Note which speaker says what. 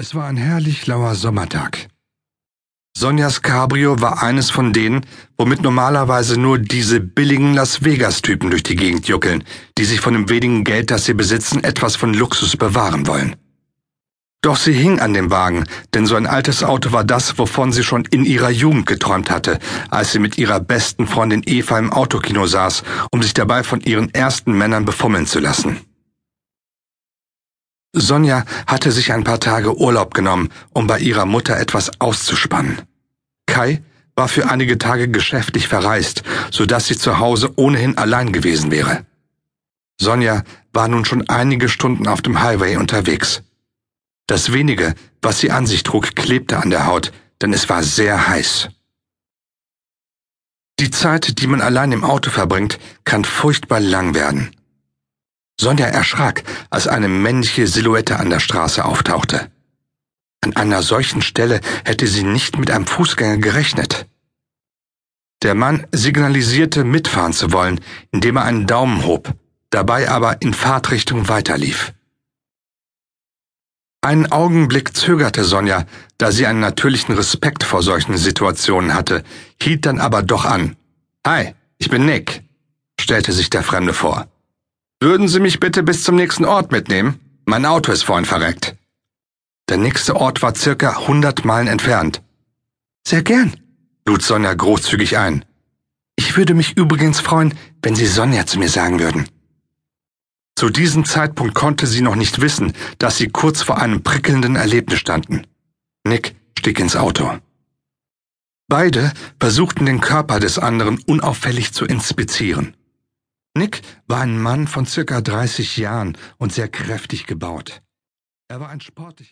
Speaker 1: Es war ein herrlich lauer Sommertag. Sonjas Cabrio war eines von denen, womit normalerweise nur diese billigen Las Vegas-Typen durch die Gegend juckeln, die sich von dem wenigen Geld, das sie besitzen, etwas von Luxus bewahren wollen. Doch sie hing an dem Wagen, denn so ein altes Auto war das, wovon sie schon in ihrer Jugend geträumt hatte, als sie mit ihrer besten Freundin Eva im Autokino saß, um sich dabei von ihren ersten Männern befummeln zu lassen. Sonja hatte sich ein paar Tage Urlaub genommen, um bei ihrer Mutter etwas auszuspannen. Kai war für einige Tage geschäftlich verreist, so dass sie zu Hause ohnehin allein gewesen wäre. Sonja war nun schon einige Stunden auf dem Highway unterwegs. Das wenige, was sie an sich trug, klebte an der Haut, denn es war sehr heiß. Die Zeit, die man allein im Auto verbringt, kann furchtbar lang werden. Sonja erschrak, als eine männliche Silhouette an der Straße auftauchte. An einer solchen Stelle hätte sie nicht mit einem Fußgänger gerechnet. Der Mann signalisierte, mitfahren zu wollen, indem er einen Daumen hob, dabei aber in Fahrtrichtung weiterlief. Einen Augenblick zögerte Sonja, da sie einen natürlichen Respekt vor solchen Situationen hatte, hielt dann aber doch an. Hi, ich bin Nick, stellte sich der Fremde vor. Würden Sie mich bitte bis zum nächsten Ort mitnehmen? Mein Auto ist vorhin verreckt. Der nächste Ort war circa 100 Meilen entfernt. Sehr gern, lud Sonja großzügig ein. Ich würde mich übrigens freuen, wenn Sie Sonja zu mir sagen würden. Zu diesem Zeitpunkt konnte sie noch nicht wissen, dass sie kurz vor einem prickelnden Erlebnis standen. Nick stieg ins Auto. Beide versuchten den Körper des anderen unauffällig zu inspizieren. Nick war ein Mann von circa 30 Jahren und sehr kräftig gebaut. Er war ein sportlicher